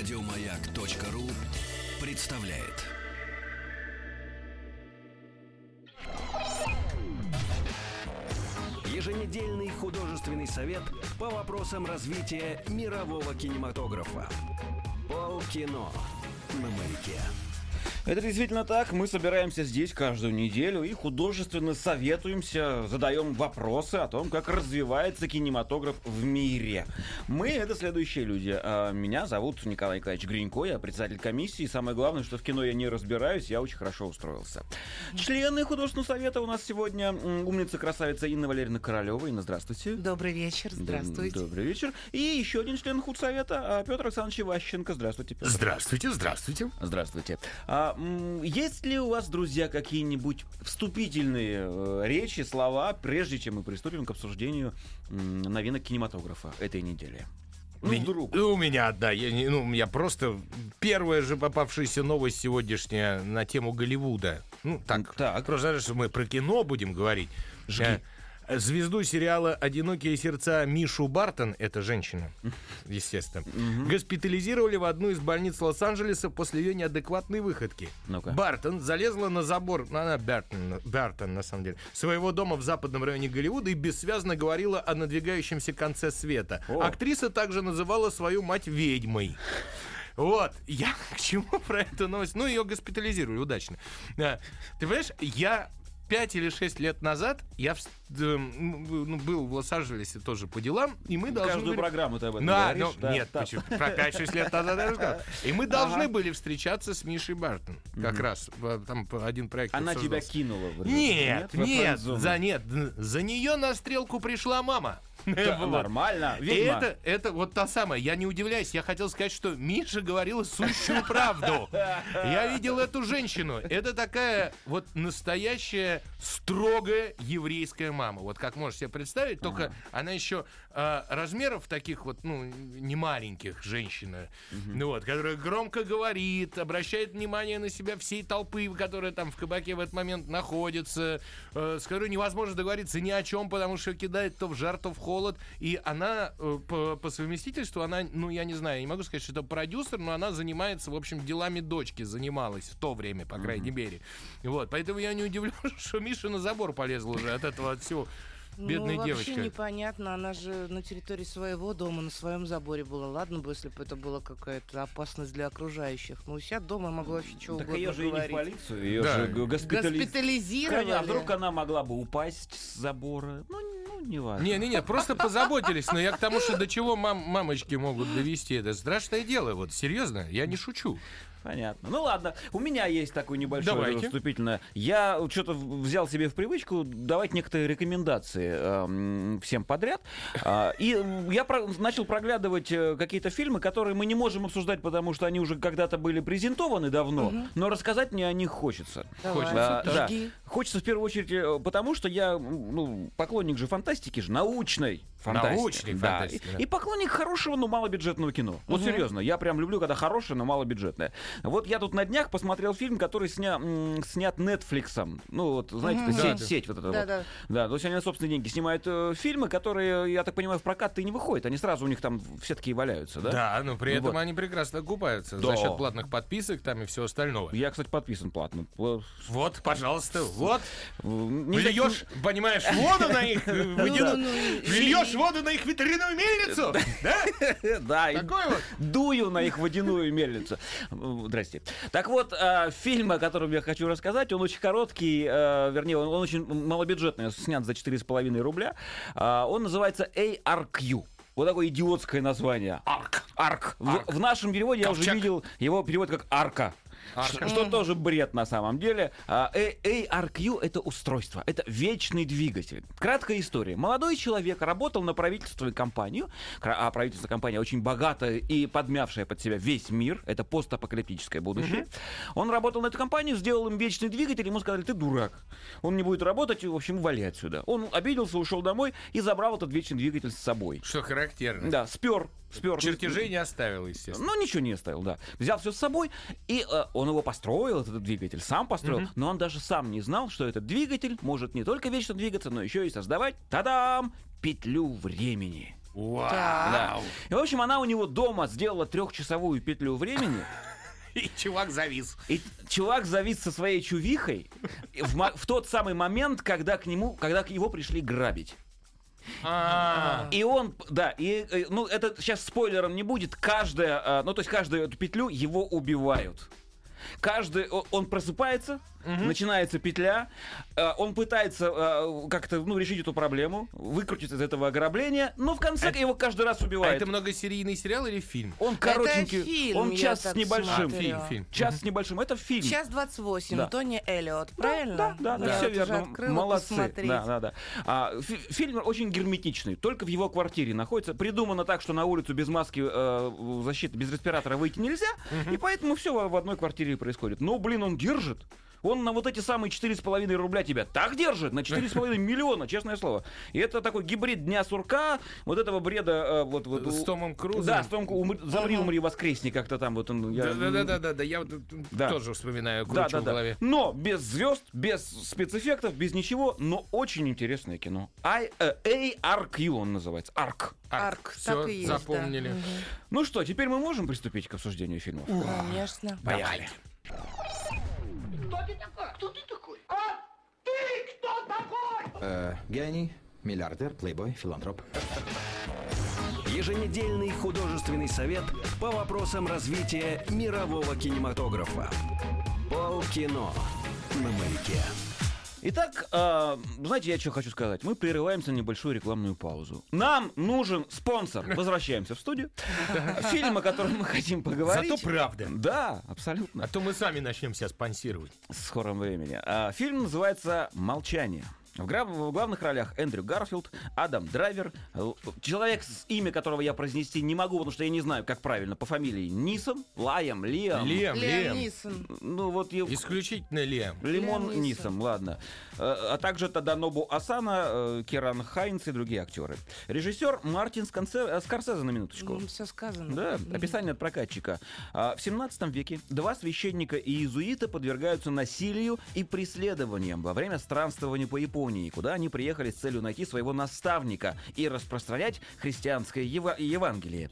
Радиомаяк.ру представляет. Еженедельный художественный совет по вопросам развития мирового кинематографа. Полкино на маяке. Это действительно так. Мы собираемся здесь каждую неделю и художественно советуемся, задаем вопросы о том, как развивается кинематограф в мире. Мы — это следующие люди. А, Меня зовут Николай Николаевич Гринько, я председатель комиссии. И самое главное, что в кино я не разбираюсь, я очень хорошо устроился. Члены художественного совета у нас сегодня умница, красавица Инна Валерьевна Королева. Инна, здравствуйте. Добрый вечер, здравствуйте. Добрый вечер. И еще один член худсовета, а, Петр Александрович Иващенко. Здравствуйте, Петр. Здравствуйте, здравствуйте. Здравствуйте. А, есть ли у вас, друзья, какие-нибудь вступительные э, речи, слова, прежде чем мы приступим к обсуждению новинок кинематографа этой недели? Ну, Ми- вдруг. У меня одна. Я, не- ну, я просто первая же попавшаяся новость сегодняшняя на тему Голливуда. Ну, так. Так. Просто знаешь, что мы про кино будем говорить. Жги. Звезду сериала «Одинокие сердца» Мишу Бартон, это женщина, естественно, госпитализировали в одну из больниц Лос-Анджелеса после ее неадекватной выходки. Ну-ка. Бартон залезла на забор, ну, она Бартон, Бартон на самом деле, своего дома в западном районе Голливуда и бессвязно говорила о надвигающемся конце света. О. Актриса также называла свою мать ведьмой. Вот, я к чему про эту новость? Ну, ее госпитализировали удачно. Да. Ты понимаешь, я пять или шесть лет назад я эм, ну, был в Лос-Анджелесе тоже по делам, и мы должны Каждую были- программу ты об этом да, говоришь. ну, да, нет, да. почему? Про 5-6 лет назад я рассказал. И мы должны были встречаться с Мишей Бартон. Как раз. в- Там один проект Она тебя кинула. в? Нет, нет, френд-зону? за нет, за нее на стрелку пришла мама. Да, Вот. Нормально. И Ведьма. это, это вот та самая. Я не удивляюсь. Я хотел сказать, что Миша говорила сущую правду. Я видел эту женщину. Это такая вот настоящая строгая еврейская мама. Вот как можешь себе представить, только она еще а, размеров таких вот, ну, не маленьких женщина. Ну вот, которая громко говорит, обращает внимание на себя всей толпы, которая там в кабаке в этот момент находится, э, с которой невозможно договориться ни о чем, потому что кидает то в жар, то в холод. И она э, по, по совместительству, она, ну, я не знаю, я не могу сказать, что это продюсер, но она занимается, в общем, делами дочки, занималась в то время, по крайней мере. Вот, поэтому я не удивлен, что Миша на забор полезла уже от этого всего. Бедная ну, девочка. вообще непонятно, она же на территории своего дома, на своем заборе была. Ладно бы, если бы это была какая-то опасность для окружающих. Но у себя дома могла вообще что Так угодно ее же и не в говорить. полицию, ее Да. же госпитали- Госпитализировали. А вдруг она могла бы упасть с забора? Ну, ну не важно. Не-не-не, просто позаботились. Но я к тому, что до чего мам, мамочки могут довести. Это страшное дело. Вот, серьезно, я не шучу. Понятно. Ну ладно, у меня есть такое небольшое Давайте. вступительное. Я что-то взял себе в привычку давать некоторые рекомендации эм, всем подряд. А, и я про- начал проглядывать э, какие-то фильмы, которые мы не можем обсуждать, потому что они уже когда-то были презентованы давно, но рассказать мне о них хочется. Давай, А, да. Хочется в первую очередь, э, потому что я ну, поклонник же фантастики, же научной фантастики. Научной Да. фантастики, И- да. И, поклонник хорошего, но малобюджетного кино. Вот серьезно, я прям люблю, когда хорошее, но малобюджетное. Вот я тут на днях посмотрел фильм, который сня, м, снят Netflix. Ну, вот, знаете, это Да, сеть, да. сеть вот эта Да, вот. да. Да, то есть они на собственные деньги снимают э, фильмы, которые, я так понимаю, в прокат-то и не выходят. Они сразу у них там все такие валяются, да? Да, но при этом вот. они прекрасно окупаются Да. за счет платных подписок там и всего остального. Я, кстати, подписан платно. Э, Вот, пожалуйста, вот. не знаю, Льешь, понимаешь, воду на их э, Льешь воду на их ветряную мельницу, да? Да, Такой вот. дую на их водяную мельницу. Э, Здрасте. Так вот, э, фильм, о котором я хочу рассказать, он очень короткий, э, вернее, он, очень малобюджетный, снят за 4,5 рубля. А, Он называется ARQ. Вот такое идиотское название. Арк. Арк. В, Арк. в нашем переводе я уже Ковчег. видел его перевод как арка. Арка. Что тоже бред на самом деле. А, э- ARQ это устройство, это вечный двигатель. Краткая история. Молодой человек работал на правительственную компанию, а правительственная компания очень богатая и подмявшая под себя весь мир, это постапокалиптическое будущее. Он работал на эту компанию, сделал им вечный двигатель, ему сказали, ты дурак. Он не будет работать, в общем, вали отсюда. Он обиделся, ушел домой и забрал этот вечный двигатель с собой. Что характерно. Да, спер, спер. Чертежей не оставил, естественно. Ну, ничего не оставил, да. Взял все с собой, и э, он его построил, этот двигатель, сам построил, но он даже сам не знал, что этот двигатель может не только вечно двигаться, но еще и создавать, тадам, петлю времени. Вау. Да. И, в общем, она у него дома сделала трехчасовую петлю времени. И чувак завис. И чувак завис со своей чувихой в, в тот самый момент, когда к нему, когда к его пришли грабить. А, И он, да, и, э, ну, это сейчас спойлером не будет, каждая, э, ну, то есть каждую эту петлю его убивают. Каждый, он просыпается, начинается петля, э, он пытается э, как-то, ну, решить эту проблему, выкрутиться из этого ограбления, но в конце его каждый раз а убивают. это многосерийный сериал или фильм? Он коротенький, фильм, он час с небольшим. смотрела. Фильм, фильм. Час с небольшим, это фильм. Час 28, Да. Тони Эллиот, правильно? Да, да, Я все вот уже верно. Молодцы. посмотреть. Да, да, да. А, фи- фильм очень герметичный, только в его квартире находится. Придумано так, что на улицу без маски э, защиты, без респиратора выйти нельзя, и поэтому все в одной квартире происходит. Но, блин, он держит. Он на вот эти самые 4,5 рубля тебя так держит, на 4,5 миллиона, честное слово. И это такой гибрид Дня сурка, вот этого бреда... э, вот, вот, С Томом Крузом? Да, с Томом Крузом. Замри, умри, воскресни, как-то там вот он... я- Да, да, да, да, да, я Да. тоже вспоминаю, да, кручу да, в да. голове. Но без звезд, без спецэффектов, без ничего, но очень интересное кино. I, э, ARQ он называется. Арк, так и есть, да. запомнили. Мгм. Ну что, теперь мы можем приступить к обсуждению фильмов? Конечно. Поехали. Э, гений, миллиардер, плейбой, филантроп. Еженедельный художественный совет по вопросам развития мирового кинематографа. Полкино на маяке. Итак, э, знаете, я что хочу сказать? Мы прерываемся на небольшую рекламную паузу. Нам нужен спонсор. Возвращаемся в студию. Фильм, о котором мы хотим поговорить. Зато правда. Да, абсолютно. А то мы сами начнем себя спонсировать. в скором времени. А, фильм называется «Молчание». В, гра- в главных ролях Эндрю Гарфилд, Адам Драйвер, человек, с имя которого я произнести не могу, потому что я не знаю, как правильно, по фамилии Нисон, Лаем, Лиам. Лем, Лиам Лем. Нисон. Ну вот я- Исключительно Лем. Лимон Лиам Нисон. Нисон, ладно. Э, А также Таданобу Асана, э, Киран Хайнс и другие актеры. Режиссер Мартин Сконсе- э, Скорсезе на минуточку. Ну, все сказано. Да, описание от прокатчика. А, В 17 веке два священника и иезуита подвергаются насилию и преследованиям во время странствования по Японии, куда они приехали с целью найти своего наставника и распространять христианское ева- Евангелие.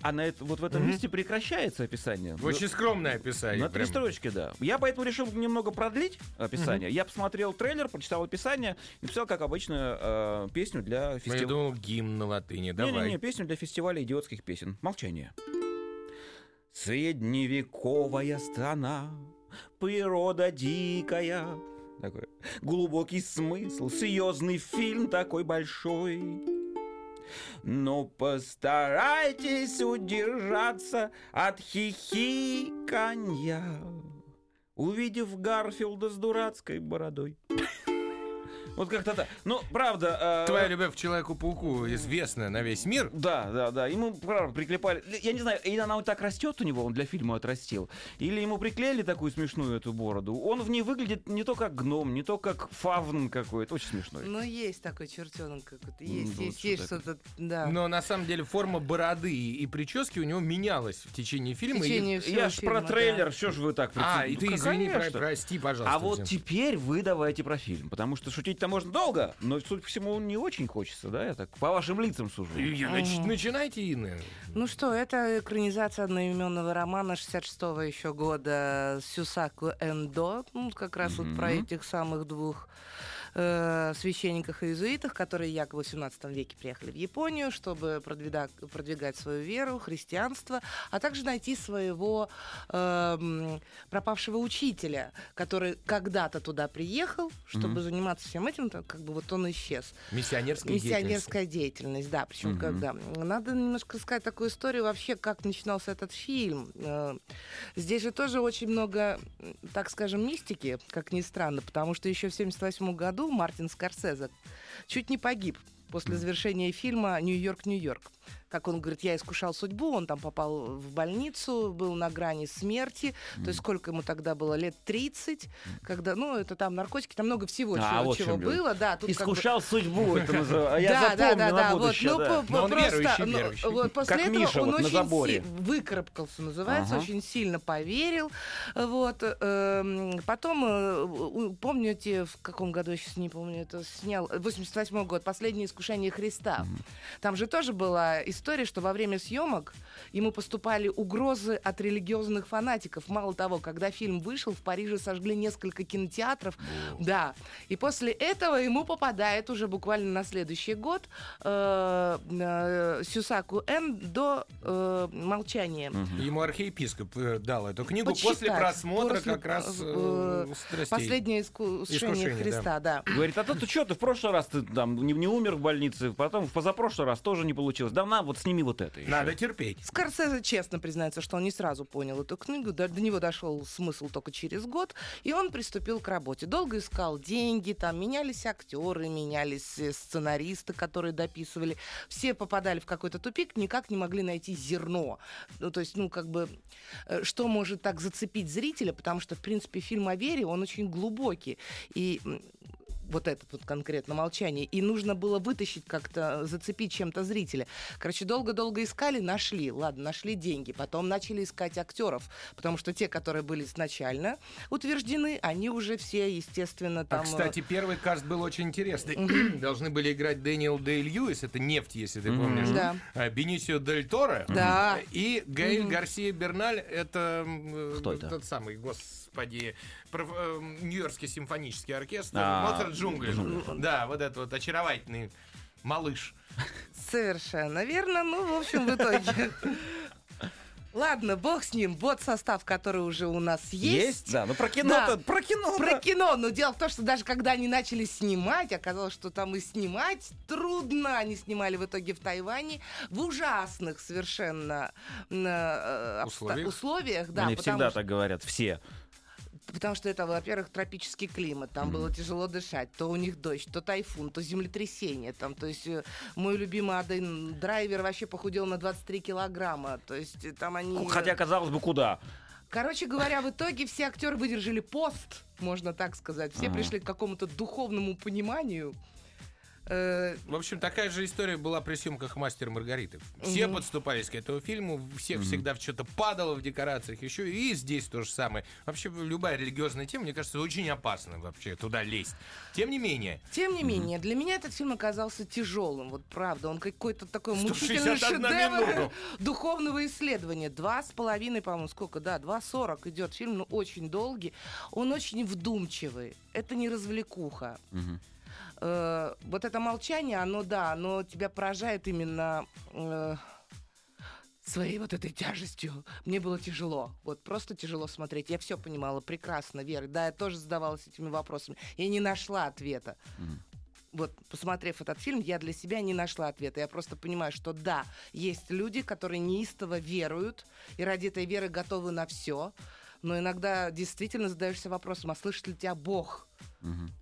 А на это, вот в этом месте прекращается описание. Очень скромное На описание. три прям. строчки, да. Я поэтому решил немного продлить описание. Я посмотрел трейлер, прочитал описание и написал, как обычно, э, песню для Ну, я фестиваля. думал, гимн на латыни. Давай. Не-не-не, песню для фестиваля идиотских песен. Молчание. Средневековая страна, природа дикая. Такой глубокий смысл, серьезный фильм такой большой. Но постарайтесь удержаться от хихиканья, увидев Гарфилда с дурацкой бородой. Вот как-то так. Ну, правда... э, Твоя любовь к Человеку-пауку известна на весь мир. да, да, да. Ему, правда, приклепали. Я не знаю, или она вот так растет у него, он для фильма отрастил, или ему приклеили такую смешную эту бороду. Он в ней выглядит не то как гном, не то как фавн какой-то. Очень смешной. Ну, есть такой чертенок какой-то. Есть, вот есть, есть что-то, да. Но на самом деле форма бороды и прически у него менялась в течение В фильма. и- течение Я ж фильма, про да. трейлер, что ж вы так А, и ты Ну, извини, конечно. прости, пожалуйста. А вот теперь вы давайте про фильм, потому что можно долго, но, судя по всему, не очень хочется, да, я так по вашим лицам сужу. Нач- начинайте, Инна. Ну что, это экранизация одноименного романа 66-го еще года Сюсаку Эндо, ну, как раз вот про этих самых двух э, священниках и иезуитах, которые якобы в 17 веке приехали в Японию, чтобы продвида- продвигать свою веру, христианство, а также найти своего э, пропавшего учителя, который когда-то туда приехал, чтобы Мгм. заниматься всем этим, так как бы вот он исчез. Миссионерская деятельность. Миссионерская деятельность, да. Причем Мгм. когда. Надо немножко сказать такую историю вообще, как начинался этот фильм. Э, Здесь же тоже очень много, так скажем, мистики, как ни странно, потому что еще в 1978 году Мартин Скорсезе чуть не погиб после завершения фильма «Нью-Йорк, Нью-Йорк». Как он говорит, я искушал судьбу, он там попал в больницу, был на грани смерти, то есть сколько ему тогда было, лет 30, когда, ну, это там наркотики, там много всего, А, чего, вот чего было, да. Тут как бы- Искушал судьбу, это называется. А Я да, да, запомню да, на да, будущее, ну, да. Но он просто, верующий, ну, верующий. вот после Как этого Миша он вот очень си- выкарабкался, называется, Ага. очень сильно поверил, вот. эм, Потом, э, помните, в каком году, я сейчас не помню, это снял, 88 год, «Последнее искушение Христа». Там же тоже была история, что во время съемок ему поступали угрозы от религиозных фанатиков. Мало того, когда фильм вышел, в Париже сожгли несколько кинотеатров. Да. И после этого ему попадает уже буквально на следующий год э, э, Сюсаку Н до э, молчания. Ему архиепископ э, дал эту книгу Почитать. после просмотра После, как раз э, э, страстей. Последнее искушение Искушение, Христа, да. Говорит, а то ты что, ты в прошлый раз ты там не, не умер в больнице, потом в позапрошлый раз тоже не получилось. Да на, вот сними вот это. ещё. Надо терпеть. Скорсезе честно признается, что он не сразу понял эту книгу, до, до него дошел смысл только через год, и он приступил к работе. Долго искал деньги, там менялись актеры, менялись э, сценаристы, которые дописывали. Все попадали в какой-то тупик, никак не могли найти зерно. Ну, то есть, ну, как бы, э, что может так зацепить зрителя, потому что, в принципе, фильм о вере, он очень глубокий. И вот этот вот конкретно молчание. И нужно было вытащить как-то, зацепить чем-то зрителя. Короче, долго-долго искали, нашли. Ладно, нашли деньги. Потом начали искать актеров. Потому что те, которые были изначально утверждены, они уже все, естественно, там... А, кстати, первый каст был очень интересный. Должны были играть Дэниел Дэй Льюис, это «Нефть», если ты помнишь. Да. А, Бенисио Дель Торо. Да. И Гаэль Гарсия Берналь, это... Кто э, это? Тот самый, господи, Нью-Йоркский симфонический оркестр. А, Моцарт джунгли. Да, вот этот вот очаровательный малыш. Совершенно верно. Ну, в общем, в итоге... Ладно, бог с ним. Вот состав, который уже у нас есть. Да, ну про кино-то, Да. про кино. Про кино. Но дело в том, что даже когда они начали снимать, оказалось, что там и снимать трудно. Они снимали в итоге в Тайване в ужасных совершенно э, обста- Условиях? условиях. Да, Они потому всегда что- так говорят, все. Потому что это, во-первых, тропический климат, там было тяжело дышать, то у них дождь, то тайфун, то землетрясение, там, то есть э, мой любимый один драйвер вообще похудел на 23 килограмма, то есть э, там они... Хотя, казалось бы, куда? Короче говоря, в итоге все актеры выдержали пост, можно так сказать, все Ага. пришли к какому-то духовному пониманию. Э, В общем, такая же история была при съемках «Мастер и Маргариты». Все Мгм. подступались к этому фильму, всех всегда в что-то падало в декорациях еще, и здесь то же самое. Вообще, любая религиозная тема, мне кажется, очень опасно вообще туда лезть. Тем не менее, Тем не менее, для меня этот фильм оказался тяжелым, вот правда. Он какой-то такой 161 мучительный шедевр минуту. духовного исследования. Два с половиной, по-моему, сколько, да, два сорок идет фильм, но очень долгий. Он очень вдумчивый. Это не развлекуха. Мгм. Э, вот это молчание, оно, да, оно тебя поражает именно... э, своей вот этой тяжестью. Мне было тяжело. Вот просто тяжело смотреть. Я все понимала прекрасно, Вера. Да, я тоже задавалась этими вопросами. Я не нашла ответа. Вот, посмотрев этот фильм, я для себя не нашла ответа. Я просто понимаю, что да, есть люди, которые неистово веруют, и ради этой веры готовы на все. Но иногда действительно задаешься вопросом, а слышит ли тебя Бог? есть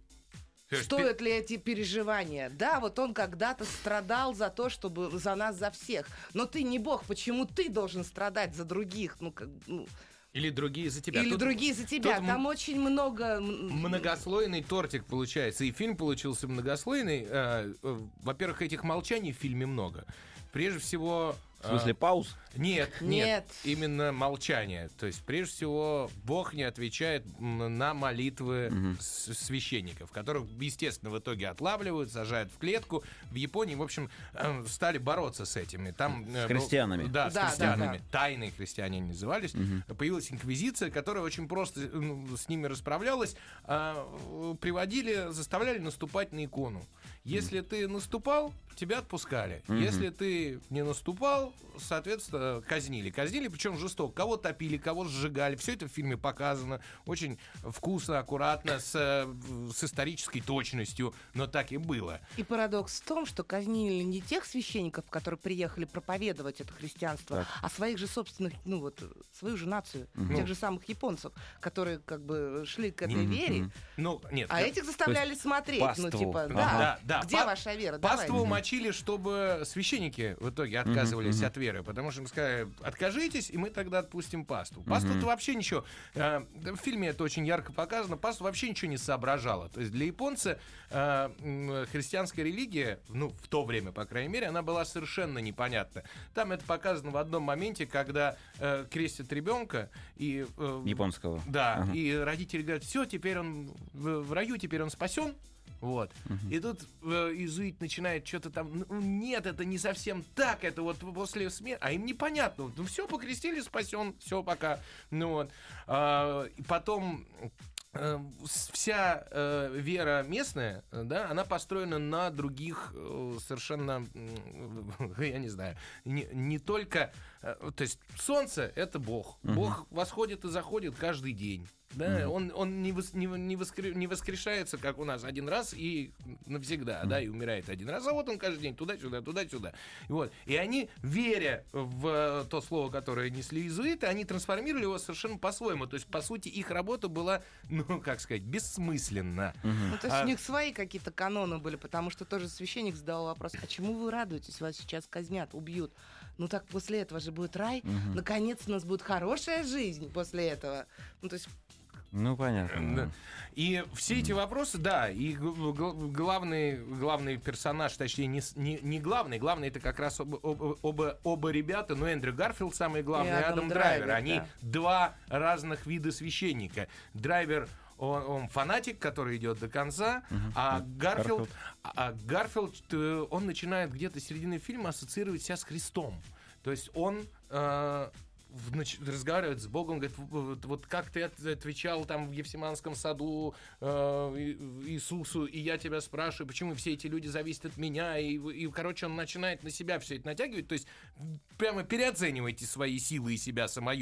Стоят ли эти переживания? Да, вот он когда-то страдал за то, чтобы за нас, за всех. Но ты не бог, почему ты должен страдать за других? Ну, как, ну, или другие за тебя. или Тут другие за тебя. тут м- Там очень много. Многослойный тортик получается. И фильм получился многослойный. Э, э, Во-первых, этих молчаний в фильме много. Прежде всего... В смысле, э, пауз? Нет, нет, Нет. именно молчание. То есть, прежде всего, Бог не отвечает на молитвы с- священников, которых, естественно, в итоге отлавливают, сажают в клетку. В Японии, в общем, э, стали бороться с этими. Там, С э, был- христианами. Да, с Да, да, христианами. да. Тайные христиане они назывались. Появилась инквизиция, которая очень просто э, ну, с ними расправлялась. А, приводили, заставляли наступать на икону. Если ты наступал, тебя отпускали. Если ты не наступал, соответственно, казнили. Казнили, причем жестоко. Кого топили, кого сжигали. Все это в фильме показано. Очень вкусно, аккуратно, с, э, с исторической точностью. Но так и было. И парадокс в том, что казнили не тех священников, которые приехали проповедовать это христианство, Так. а своих же собственных, ну вот, свою же нацию, Ну. тех же самых японцев, которые как бы шли к этой вере, Ну, нет. а я- этих заставляли смотреть. Ну, паству. типа, Ага. да. Да, да. Где па- ваша вера? Паству Давайте. мочили, чтобы священники в итоге отказывались от веры, потому что им сказали, откажитесь, и мы тогда отпустим пасту. Пасту-то вообще ничего. э, В фильме это очень ярко показано. Пасту вообще ничего не соображала. То есть для японца э, христианская религия, ну, в то время, по крайней мере, она была совершенно непонятна. Там это показано в одном моменте, когда э, крестят ребенка, и... э, Японского. да, Ага. и родители говорят, все, теперь он в раю, теперь он спасен. Вот. И тут э, иезуит начинает что-то там. «Ну, нет, это не совсем так. Это вот после смерти. А им непонятно. Ну все, покрестили, спасен, все, пока. Ну вот. А, потом. э, Вся э, вера местная, э, да, она построена на других э, совершенно, м, я не знаю, не, не только, э, то есть солнце это Бог, Бог восходит и заходит каждый день, да, он, он не, вос- не, не воскре- не воскрешается, как у нас, один раз и навсегда, да, и умирает один раз, а вот он каждый день туда-сюда, туда-сюда. И Вот. И они, веря в э, то слово, которое несли иезуиты, они трансформировали его совершенно по-своему. То есть, по сути, их работа была, ну, как сказать, бессмысленна. Ну, то есть А- у них свои какие-то каноны были, потому что тоже священник задал вопрос, а чему вы радуетесь, вас сейчас казнят, убьют? Ну так после этого же будет рай, наконец у нас будет хорошая жизнь после этого. Ну то есть Ну, понятно. Да. И все эти вопросы, да, и главный, главный персонаж, точнее, не, не, не главный, главный это как раз оба, оба, оба, оба ребята, ну, Эндрю Гарфилд самый главный, и Адам Адам Драйвер. Драйвер, Они да. два разных вида священника. Драйвер он, он фанатик, который идет до конца, а Гарфилд, а- а Гарфилд, э, он начинает где-то с середины фильма ассоциировать себя с Христом. То есть он э, нач- разговаривает с Богом, говорит, вот, вот как ты от- отвечал там в Евсиманском саду э, Иисусу, и я тебя спрашиваю, почему все эти люди зависят от меня, и, и, короче, он начинает на себя все это натягивать, то есть прямо переоценивайте свои силы и себя самое.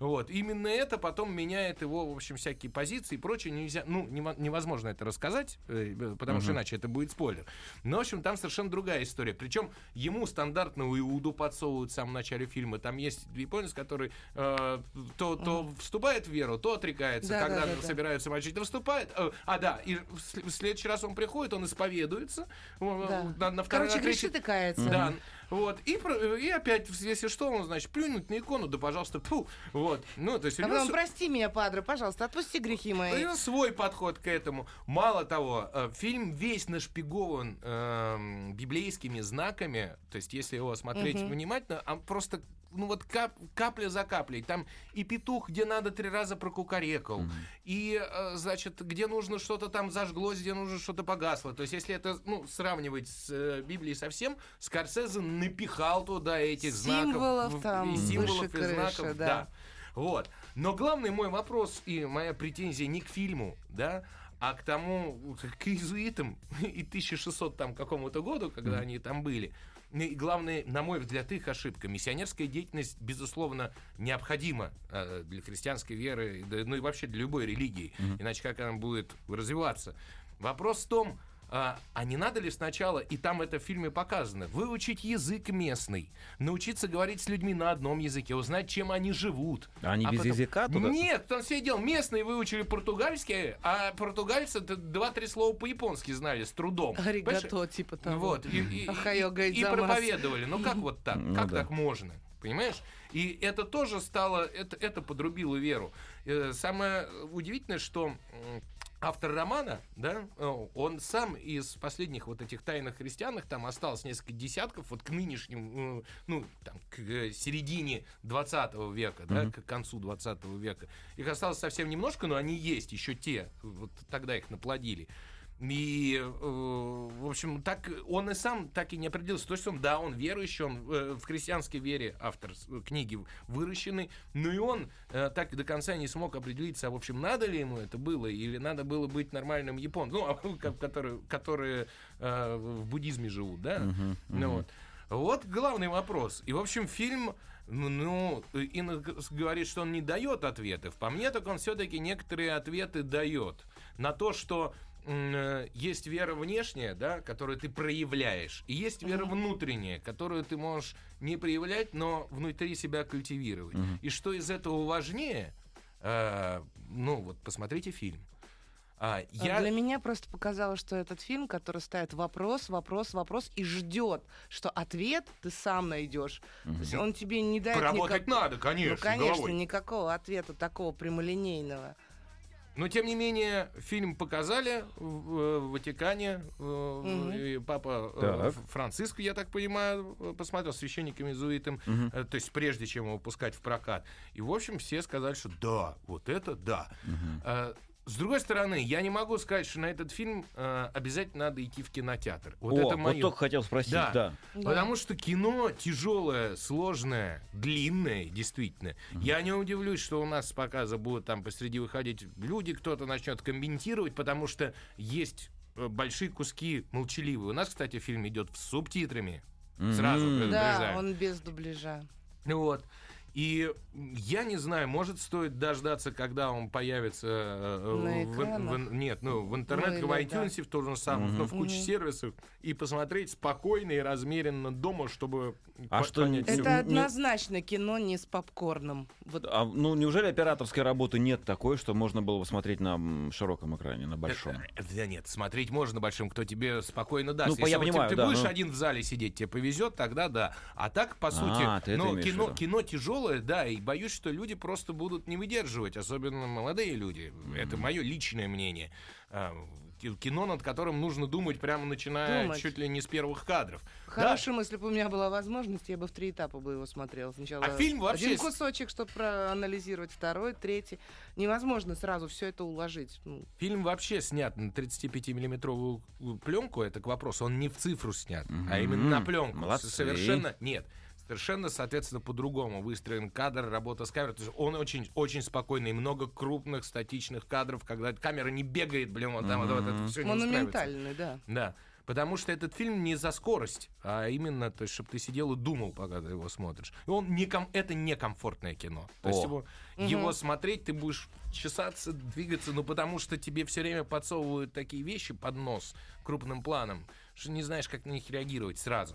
Вот. Именно это потом меняет его, в общем, всякие позиции и прочее. Нельзя, ну, нево- невозможно это рассказать, э, потому что иначе это будет спойлер. Но, в общем, там совершенно другая история. Причем ему стандартную Иуду подсовывают в самом начале фильма. Там есть японец, который э, то, то вступает в веру, то отрекается. Да, Когда да, да, да. собираются мочить, то вступает. э, а, да, и в в следующий раз он приходит, он исповедуется. э, Да. На, на второй, Короче, на третий- грешит и кается. да, вот. И, и опять, если что, он, значит, плюнуть на икону, да, пожалуйста, пфу. Вот. Ну, то есть у А него потом, с- прости меня, падре, пожалуйста, отпусти грехи у мои. него свой подход к этому. Мало того, э, фильм весь нашпигован эм, библейскими знаками. То есть, если его смотреть Мгм. внимательно, он просто ну вот кап- капля за каплей. Там и петух, где надо три раза прокукарекал, и, э, значит, где нужно что-то там зажглось, где нужно что-то погасло. То есть, если это, ну, сравнивать с э, Библией совсем, Скорсезе напихал туда этих Символов знаков. в- там и символов, выше и крыши, знаков, да. да. Вот. Но главный мой вопрос и моя претензия не к фильму, да, а к тому, к иезуитам и 1600 там какому-то году, когда они там были. И главное, на мой взгляд, их ошибка. Миссионерская деятельность, безусловно, необходима э, для христианской веры, ну и вообще для любой религии. Иначе как она будет развиваться? Вопрос в том, а, а не надо ли сначала, и там это в фильме показано, выучить язык местный, научиться говорить с людьми на одном языке, узнать, чем они живут. А они без потом- языка туда? Нет, он сидел, местные выучили португальский, а португальцы два-три слова по-японски знали с трудом. Понимаешь? Аригато, типа того. Вот, и, и- и- и проповедовали. Ну как вот так? Ну как да. так можно? Понимаешь? И это тоже стало, это, это подрубило веру. Э, Самое удивительное, что автор романа, да, э, он сам из последних вот этих тайных христианах, там осталось несколько десятков, вот к нынешним, э, ну, там, к э, середине 20 века, да, к концу 20 века. Их осталось совсем немножко, но они есть, еще те, вот тогда их наплодили. И, э, в общем, так он и сам так и не определился. То есть он, да, он верующий, он э, в христианской вере автор э, книги выращенный, но и он э, так до конца не смог определиться, а, в общем, надо ли ему это было, или надо было быть нормальным японцем, ну, а, ко- которые, которые э, в буддизме живут, да? Ну, вот. Вот главный вопрос. И, в общем, фильм, ну, ну, Инна г- говорит, что он не дает ответов. По мне, так он все-таки некоторые ответы дает. На то, что э, есть вера внешняя, да, которую ты проявляешь, и есть вера внутренняя, которую ты можешь не проявлять, но внутри себя культивировать. И что из этого важнее, э, ну, вот посмотрите фильм. А, А я... Для меня просто показалось, что этот фильм, который ставит вопрос, вопрос, вопрос и ждет, что ответ ты сам найдешь. То есть он тебе не дает Поработать никак- надо, конечно, Ну, конечно, головой. никакого ответа такого прямолинейного. Но тем не менее, фильм показали в, э, в Ватикане. Мгм. и папа э, Так. Франциск, я так понимаю, посмотрел священником иезуитом, э, то есть прежде чем его пускать в прокат. И, в общем, все сказали, что да, вот это да. Э, С другой стороны, я не могу сказать, что на этот фильм э, обязательно надо идти в кинотеатр. Вот О, это вот мое. только хотел спросить, Да. да. Да. Потому что кино тяжелое, сложное, длинное, действительно. Я не удивлюсь, что у нас с показа будут там посреди выходить люди, кто-то начнет комментировать, потому что есть э, большие куски молчаливые. У нас, кстати, фильм идет с субтитрами. Сразу предупреждаю. Да, он без дубляжа. Вот. И я не знаю, может стоит дождаться, когда он появится э, На в, в- нет, ну в интернет, Ну, в или да. iTunes, в том же самом, но в куче Мгм. сервисов и посмотреть спокойно и размеренно дома, чтобы А что, не-. Это не- однозначно кино не с попкорном. Вот А, ну, неужели операторской работы нет такой, что можно было бы смотреть на широком экране, на большом? Э, Да нет, смотреть можно большим, кто тебе спокойно даст. Ну, Если я вот ты- понимаю, ты, да, будешь ну. один в зале сидеть, тебе повезет, тогда да. А так, по А, сути, ты это ну, кино, кино тяжелое, да, и боюсь, что люди просто будут не выдерживать, особенно молодые люди. Это мое личное мнение. А, ки- Кино, над которым нужно думать прямо начиная Думать. чуть ли не с первых кадров. Хорошая мысль, если бы у меня была возможность, я бы в три этапа бы его смотрела. Сначала А фильм вообще один кусочек, чтобы проанализировать, второй, третий. Невозможно сразу все это уложить. Ну, Фильм вообще снят на 35-миллиметровую пленку, это к вопросу. Он не в цифру снят, а именно на пленку. Молодцы. Совершенно нет. Совершенно, соответственно, по-другому выстроен кадр, работа с камерой. То есть он очень, очень спокойный, много крупных статичных кадров, когда камера не бегает, блин, вот там вот, вот это все монументальный, да. Да. Потому что этот фильм не за скорость, а именно, то есть, чтобы ты сидел и думал, пока ты его смотришь. И он не ком... это некомфортное кино. То есть О. его, его смотреть ты будешь чесаться, двигаться, ну потому что тебе все время подсовывают такие вещи под нос крупным планом, что не знаешь, как на них реагировать сразу.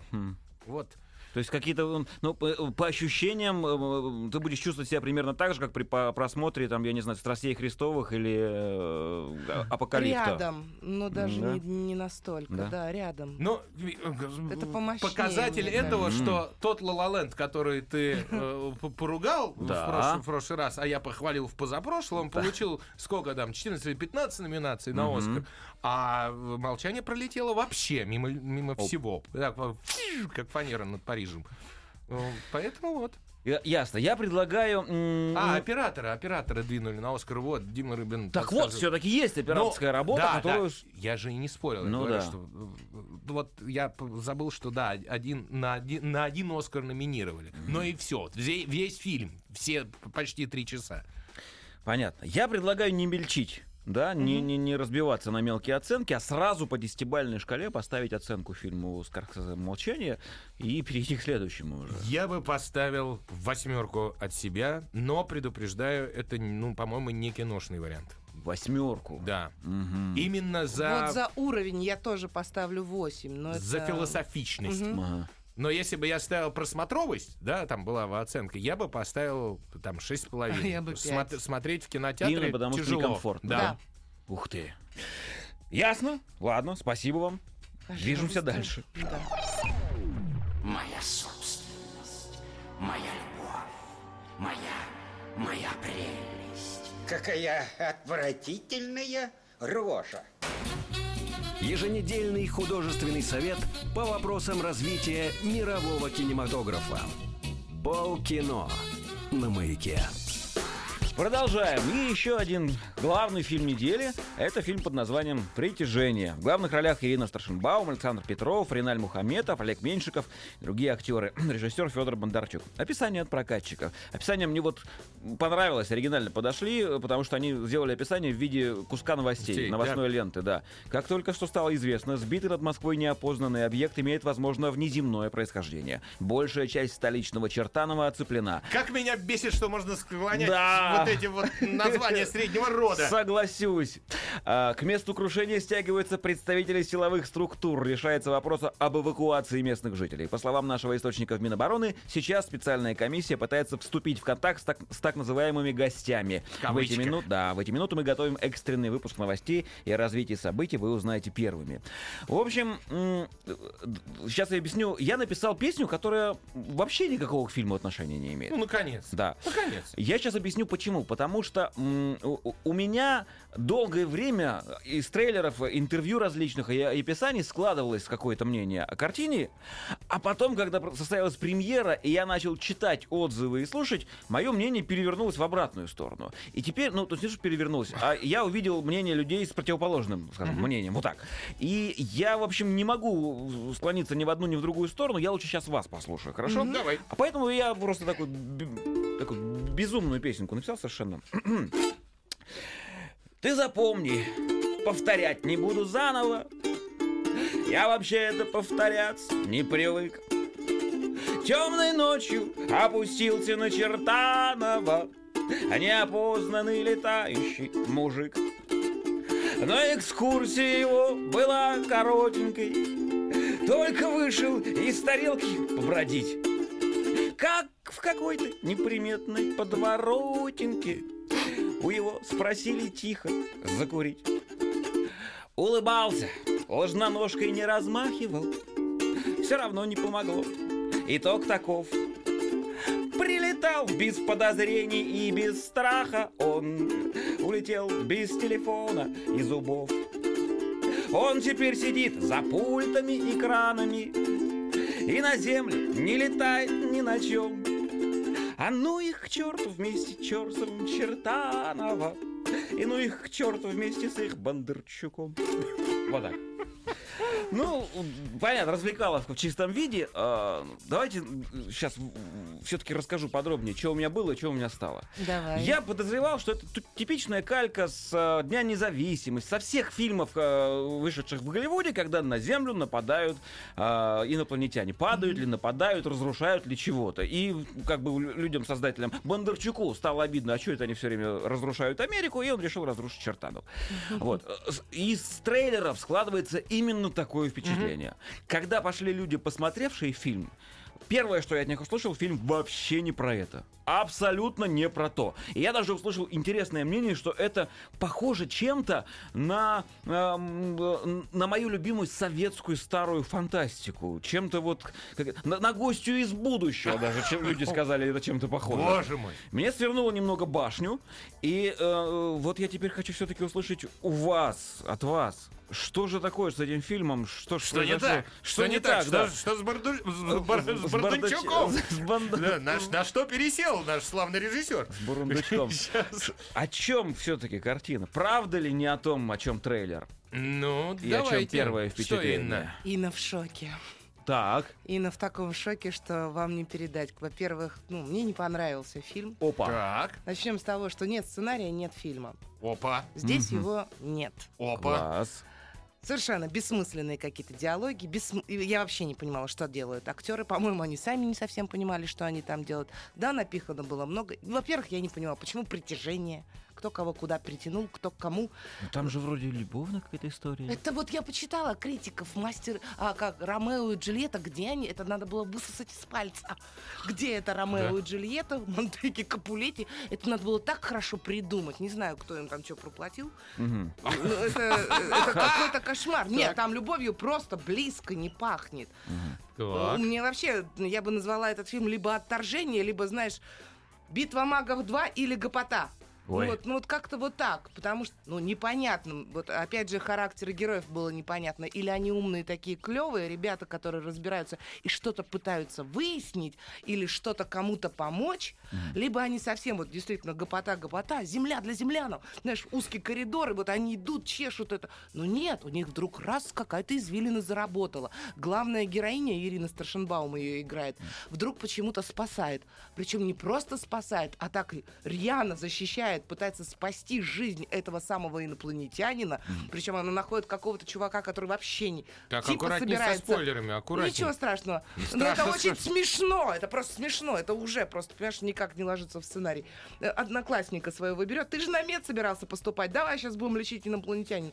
Вот. То есть какие-то, ну, по, по ощущениям, э, ты будешь чувствовать себя примерно так же, как при просмотре, там, я не знаю, «Страстей Христовых» или э, «Апокалипта». Рядом, но даже Да? не, не настолько. Да? Да, рядом. Но ви- э, Это помощнее, показатель мне этого, что тот Лалаленд, который ты э, поругал в, Да. прошлый, в прошлый раз, а я похвалил в позапрошлом, получил сколько там, 14 или 15 номинаций на. Оскар, а молчание пролетело вообще мимо, мимо всего. Так, как фанера над Парижем. Ну, Поэтому вот. Я- Ясно. Я предлагаю... А, оператора, оператора двинули на Оскар. Вот, Дима Рыбин. так вот, подсказывает. все-таки есть операторская Ну, работа, да, которую... да. Я же и не спорил. я Ну говорю, да. что, э, вот я забыл, что да, один, на, один, на один Оскар номинировали. Но и все. Весь, весь фильм. Все почти три часа. Понятно. Я предлагаю не мельчить. Да, не, не, не разбиваться на мелкие оценки, а сразу по десятибальной шкале поставить оценку фильму «Скорсезе. Молчание» и перейти к следующему уже. Я бы поставил восьмерку от себя, но предупреждаю, это, ну, по-моему, не киношный вариант. Восьмерку. Да. Мгм. Именно за, Вот за уровень я тоже поставлю 8. Но за это... философичность. Мгм. Ага. Но если бы я ставил просмотровость, да, там была бы оценка, я бы поставил там шесть с половиной. Я бы пять. Смо- смотреть в кинотеатре Именно потому что тяжело. некомфортно. Да. Да. Ух ты. Ясно? Ладно, спасибо вам. Движемся Пожалуйста. дальше. Да. Моя собственность, моя любовь, моя, моя прелесть. Какая отвратительная рожа. Еженедельный художественный совет по вопросам развития мирового кинематографа. Полкино на маяке. Продолжаем. И еще один главный фильм недели. Это фильм под названием «Притяжение». В главных ролях Ирина Старшинбаум, Александр Петров, Риналь Мухаметов, Олег Меньшиков и другие актеры. Режиссер Федор Бондарчук. Описание от прокатчиков. Описание мне вот понравилось, оригинально подошли, потому что они сделали описание в виде куска новостей, Новостей, новостной ленты, да. Как только что стало известно, сбитый над Москвой неопознанный объект имеет, возможно, внеземное происхождение. Большая часть столичного Чертанова оцеплена. Как меня бесит, что можно склонять Да, вот вот эти вот названия среднего рода. Согласюсь. А, К месту крушения стягиваются представители силовых структур. Решается вопрос об эвакуации местных жителей. По словам нашего источника в Минобороны, сейчас специальная комиссия пытается вступить в контакт с так, с так называемыми гостями. В эти, Кавычках. минут, да, в эти минуты мы готовим экстренный выпуск новостей и о развитии событий вы узнаете первыми. В общем, сейчас я объясню. Я написал песню, которая вообще никакого к фильму отношения не имеет. Ну, наконец. Да. Наконец. Я сейчас объясню почему. Потому что у, меня долгое время из трейлеров, интервью различных и, и описаний складывалось какое-то мнение о картине, а потом, когда состоялась премьера, и я начал читать отзывы и слушать, мое мнение перевернулось в обратную сторону. И теперь, ну, то есть не что перевернулось, а я увидел мнение людей с противоположным, скажем, мнением, вот так. И я, в общем, не могу склониться ни в одну, ни в другую сторону, я лучше сейчас вас послушаю, хорошо? Давай. А поэтому я просто такую, б- такую безумную песенку написал совершенно. Ты запомни, повторять не буду заново. Я вообще это повторяться не привык. Темной ночью опустился на Чертанова Неопознанный летающий мужик. Но экскурсия его была коротенькой Только вышел из тарелки побродить Как в какой-то неприметной подворотинке У его спросили тихо закурить. Улыбался, ложноножкой не размахивал. Все равно не помогло. Итог таков. Прилетал без подозрений и без страха. Он улетел без телефона и зубов. Он теперь сидит за пультами и кранами И на землю не летает ни на чем А ну их к черту вместе чертовым Чертанова. И ну их к черту вместе с их Бондарчуком Вот так ну, понятно, развлекаловка в чистом виде. А, Давайте сейчас все-таки расскажу подробнее, что у меня было и что у меня стало. Давай. Я подозревал, что это типичная калька с э, Дня независимости, со всех фильмов, э, вышедших в Голливуде, когда на Землю нападают инопланетяне. Падают ли, нападают, разрушают ли чего-то. И как бы лю- людям, создателям Бондарчуку стало обидно, а что это они все время разрушают Америку, и он решил разрушить Чертанов. Вот. Э, Из трейлеров складывается именно такое впечатление. Когда пошли люди, посмотревшие фильм, Первое, что я от них услышал, фильм вообще не про это. Абсолютно не про то. И я даже услышал интересное мнение, что это похоже чем-то на, эм, э, на мою любимую советскую старую фантастику. Чем-то вот... как- на, на гостью из будущего даже чем люди сказали, это чем-то похоже. Боже мой. Мне свернуло немного башню, и э, вот я теперь хочу все-таки услышать у вас, от вас, что же такое с этим фильмом, что, ж Что не так? Что не так? да. Что что с Барду- с Бар- с С Бардачуком? Бардач- с Банда- Да, На на что пересел наш славный режиссер? С Бурундучком. Сейчас. О чем все-таки картина? Правда ли не о том, о чем трейлер? Ну, И о чем давайте. первое Что, впечатление? Инна? Инна в шоке. Так. Инна в таком шоке, что вам не передать. Во-первых, ну, мне не понравился фильм. Опа. Так, Начнем с того, что нет сценария, нет фильма. опа, Здесь Мгм. его нет. опа. Класс. Совершенно бессмысленные какие-то диалоги. бессм- Я вообще не понимала, что делают актеры. По-моему, они сами не совсем понимали, что они там делают. Да, напихано было много. Во-первых, я не понимала, почему притяжение. Кто кого куда притянул, кто к кому. Ну, там же вроде любовная какая-то история. Это вот я почитала критиков, мастер, а как Ромео и Джульетта, где они? Это надо было высосать из пальца. Где это Ромео Да. и Джульетта, Монтеки, Капулетти? Это надо было так хорошо придумать. Не знаю, кто им там что проплатил. Ну, это, это какой-то кошмар. Нет, там любовью просто близко не пахнет. Так. Мне вообще, я бы назвала этот фильм либо «Отторжение», либо, знаешь, «Битва магов 2» или «Гопота». Ну Ой. вот, ну вот как-то вот так, потому что, ну, непонятно, вот опять же характеры героев было непонятно, или они умные такие клевые ребята, которые разбираются и что-то пытаются выяснить, или что-то кому-то помочь, либо они совсем вот действительно гопота, гопота, земля для землянов, знаешь, узкий коридор, и вот они идут, чешут это, но нет, у них вдруг раз какая-то извилина заработала. Главная героиня, Ирина Старшенбаум ее играет, вдруг почему-то спасает, причем не просто спасает, а так рьяно защищает спасает, пытается спасти жизнь этого самого инопланетянина. Причем она находит какого-то чувака, который вообще не Так, типа аккуратнее со собирается. спойлерами, аккуратнее. Ничего страшного. Не Но это страшно, очень страшно. смешно. Это просто смешно. Это уже просто, понимаешь, никак не ложится в сценарий. Э, Одноклассника своего берет. Ты же на мед собирался поступать. Давай сейчас будем лечить инопланетянина.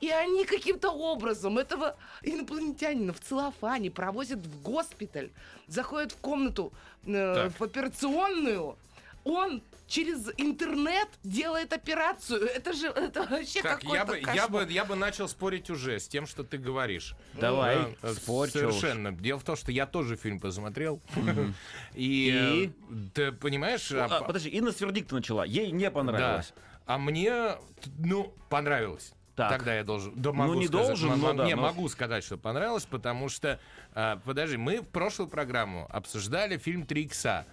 И они каким-то образом этого инопланетянина в целлофане провозят в госпиталь, заходят в комнату, э, Так. в операционную. Он через интернет делает операцию. Это же это вообще Так, какой-то я бы, я, кошмар. бы, я бы начал спорить уже с тем, что ты говоришь. Давай, Э, э, спорь, чё уж. Совершенно. Дело в том, что я тоже фильм посмотрел. И, э, ты понимаешь... а, А, подожди, Инна с вердикта начала. Ей не понравилось. Да. А мне, ну, понравилось. Так. Тогда я должен. Да, могу Ну, не сказать. должен, но м- да, Не, но- могу сказать, что понравилось, потому что. а, подожди, мы в прошлую программу обсуждали фильм Три икса.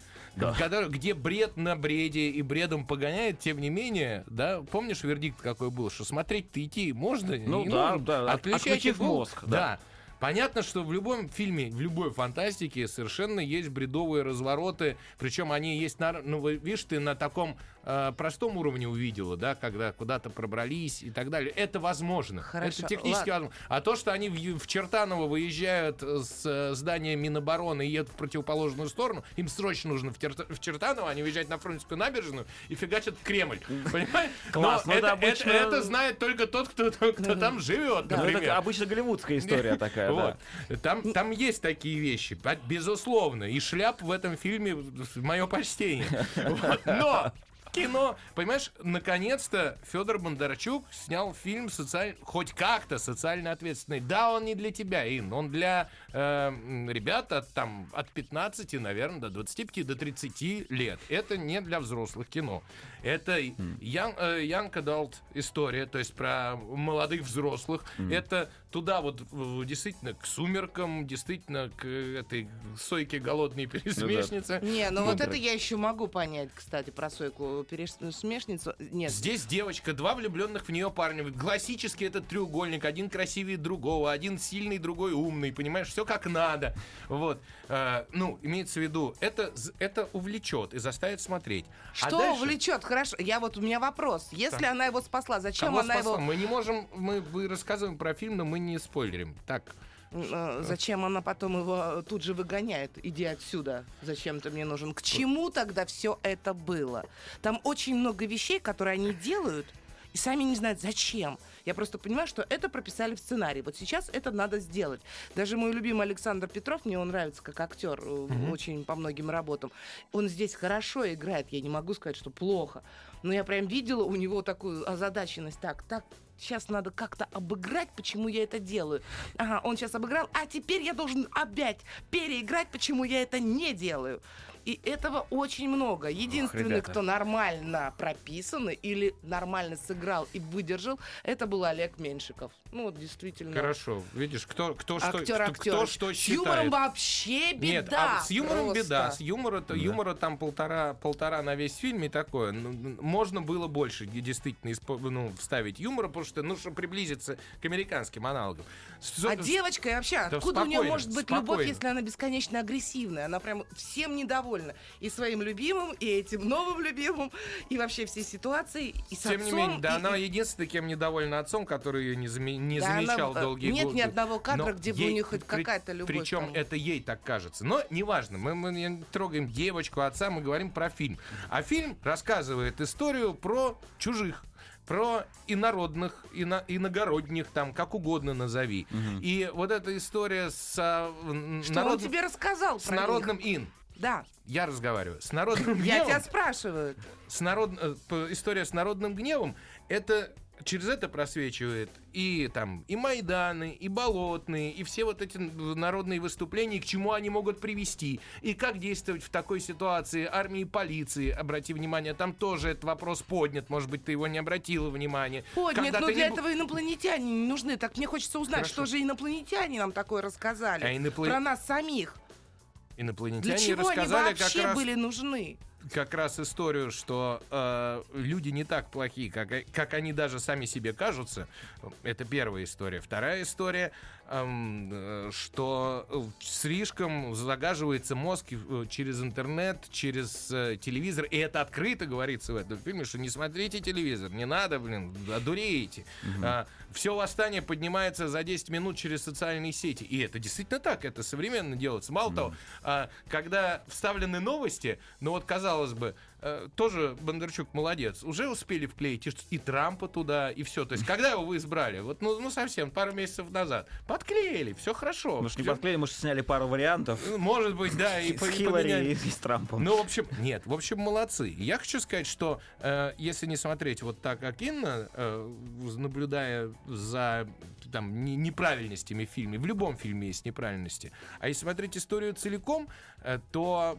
Который- где бред на бреде и бредом погоняет, тем не менее, да, помнишь вердикт какой был, что смотреть-то идти можно? Ну не да, нужно. да, от- Отключайте отключив голову. мозг, да. Да. Понятно, что в любом фильме, в любой фантастике совершенно есть бредовые развороты, причем они есть, на, ну, видишь, ты на таком э, простом уровне увидела, да, когда куда-то пробрались и так далее. Это возможно. Хорошо, Это технически ладно. возможно. А то, что они в, в Чертаново выезжают с э, здания Минобороны и едут в противоположную сторону, им срочно нужно в, Терта- в Чертаново, они выезжают на Фрунзенскую набережную и фигачат в Кремль. Понимаешь? Класс, Но ну это обычно- это- это знает только тот, кто, кто там живет, Ну, например. это обычно голливудская история такая, да. Вот. Там, там есть такие вещи, безусловно. И шляп в этом фильме мое почтение. Вот. Но кино, понимаешь, наконец-то Федор Бондарчук снял фильм социаль... хоть как-то социально ответственный. Да, он не для тебя, Ин, он для э, ребят от, там, от 15, наверное, до 25, до 30 лет. Это не для взрослых кино. Это young, э, young adult история, то есть про молодых взрослых. Это туда вот действительно к сумеркам, действительно к этой сойке голодной пересмешнице. Не, ну вот Выбрать. это я еще могу понять, кстати, про Сойку пересмешницу. Нет, Здесь девочка, два влюбленных в нее парня. Классический этот треугольник. Один красивее другого, один сильный, другой умный. Понимаешь, все как надо. Вот. Э, ну, имеется в виду, это, это увлечет и заставит смотреть. А что дальше- увлечет? Хорошо, я вот у меня вопрос. Если Так. она его спасла, зачем Кого она спасла? его, Мы не можем, мы, мы рассказываем про фильм, но мы не спойлерим. Так, э, зачем она потом его тут же выгоняет? Иди отсюда. Зачем ты мне нужен? К чему тогда все это было? Там очень много вещей, которые они делают. И сами не знают, зачем. Я просто понимаю, что это прописали в сценарий. Вот сейчас это надо сделать. Даже мой любимый Александр Петров, мне он нравится как актер э, очень по многим работам. Он здесь хорошо играет. Я не могу сказать, что плохо. Но я прям видела у него такую озадаченность. Так, так, сейчас надо как-то обыграть, почему я это делаю. Ага, он сейчас обыграл, а теперь я должен опять переиграть, почему я это не делаю. И этого очень много. Единственный, ребята. кто нормально прописан или нормально сыграл и выдержал, это был Олег Меньшиков. Ну, вот действительно. хорошо. Видишь, кто, кто, что, Актер, кто, актер. кто что С считает. юмором вообще беда. Нет, а с юмором просто. беда. С юмора, юмора там полтора, полтора на весь фильм и такое. Ну, ну, можно было больше де- действительно ну, вставить юмора, потому что, ну, чтобы приблизиться к американским аналогам. С- А с- девочка, и вообще, Да откуда у нее спокойно, может быть любовь, спокойно. если она бесконечно агрессивная? Она прям всем недовольна. И своим любимым, и этим новым любимым, и вообще всей ситуацией, и с Тем не отцом, менее, да, и- она единственная, кем недовольна отцом, который ее не, заме- не Да, она, замечал э, долгие нет годы. ни одного кадра, Но где бы у них хоть какая-то любовь Причем там. это ей так кажется. Но неважно, мы, мы не трогаем девочку, отца, мы говорим про фильм. А фильм рассказывает историю про чужих про инородных, ино, иногородних, там, как угодно назови. И вот эта история с, н- Что народным, он тебе рассказал с про народным них? ин. Да, Я разговариваю. С народным я гневом. тебя спрашиваю. с народ... э, история с народным гневом, это через это просвечивает и там и Майданы, и Болотные, и все вот эти народные выступления, к чему они могут привести, и как действовать в такой ситуации армии и полиции. Обрати внимание, там тоже этот вопрос поднят, может быть, ты его не обратила внимания. Поднят, Когда но для не этого инопланетяне не нужны. Так мне хочется узнать, Хорошо. что же инопланетяне нам такое рассказали. А инопла- Про нас самих. Для Инопланетяне чего они рассказали как вообще раз были нужны? как раз историю, что э, люди не так плохие, как, как они даже сами себе кажутся. Это первая история. Вторая история. Эм, э, что э, слишком загаживается мозг э, через интернет, через телевизор. И это открыто говорится в этом фильме, что не смотрите телевизор, не надо, блин, одуреете. все восстание поднимается за 10 минут через социальные сети. И это действительно так, это современно делается. Мало того, а, когда вставлены новости, ну вот казалось бы, э, тоже Бондарчук молодец, уже успели вклеить и, и Трампа туда, и все. То есть, когда его вы избрали? Вот, ну, ну совсем, пару месяцев назад. Подклеили, все хорошо. Может, не подклеили, может, сняли пару вариантов. Ну, Может быть, да, и, С Хиллари и с Трампом. Ну, в общем, нет, в общем, молодцы. Я хочу сказать, что э, если не смотреть вот так, как Инна, э, наблюдая за там, не- неправильностями в фильме, в любом фильме есть неправильности, а если смотреть историю целиком, э, то